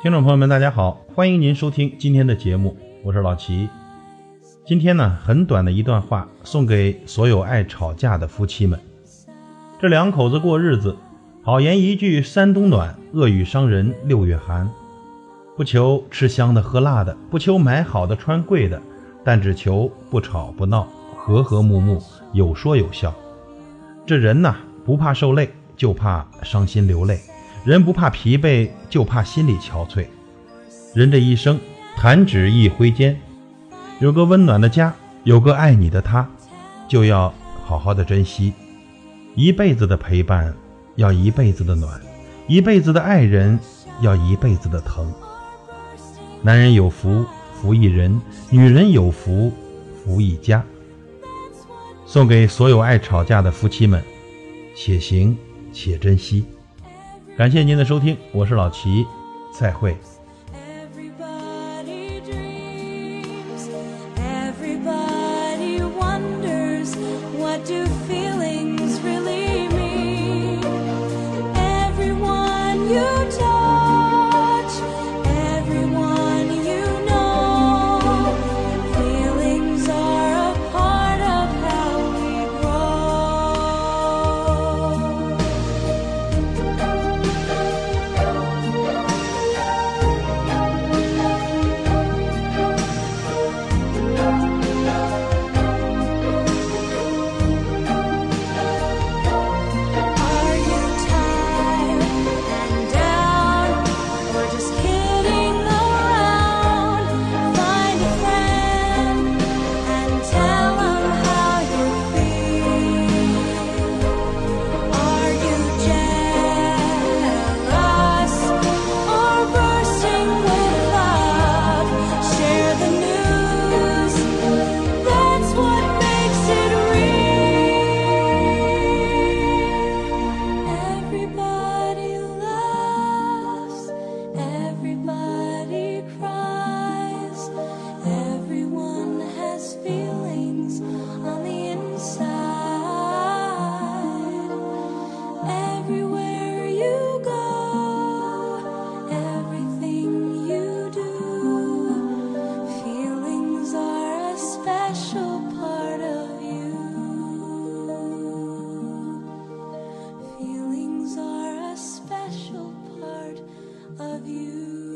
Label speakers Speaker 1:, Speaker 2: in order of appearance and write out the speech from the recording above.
Speaker 1: 听众朋友们，大家好，欢迎您收听今天的节目，我是老齐。今天呢，很短的一段话，送给所有爱吵架的夫妻们。这两口子过日子，好言一句三冬暖，恶语伤人六月寒。不求吃香的喝辣的，不求买好的穿贵的，但只求不吵不闹，和和睦睦，有说有笑。这人呐，不怕受累，就怕伤心流泪。人不怕疲惫，就怕心里憔悴。人这一生，弹指一挥间，有个温暖的家，有个爱你的他，就要好好的珍惜。一辈子的陪伴，要一辈子的暖；一辈子的爱人，要一辈子的疼。男人有福，福一人；女人有福，福一家。送给所有爱吵架的夫妻们，且行且珍惜。感谢您的收听，我是老齐，再会。
Speaker 2: of you.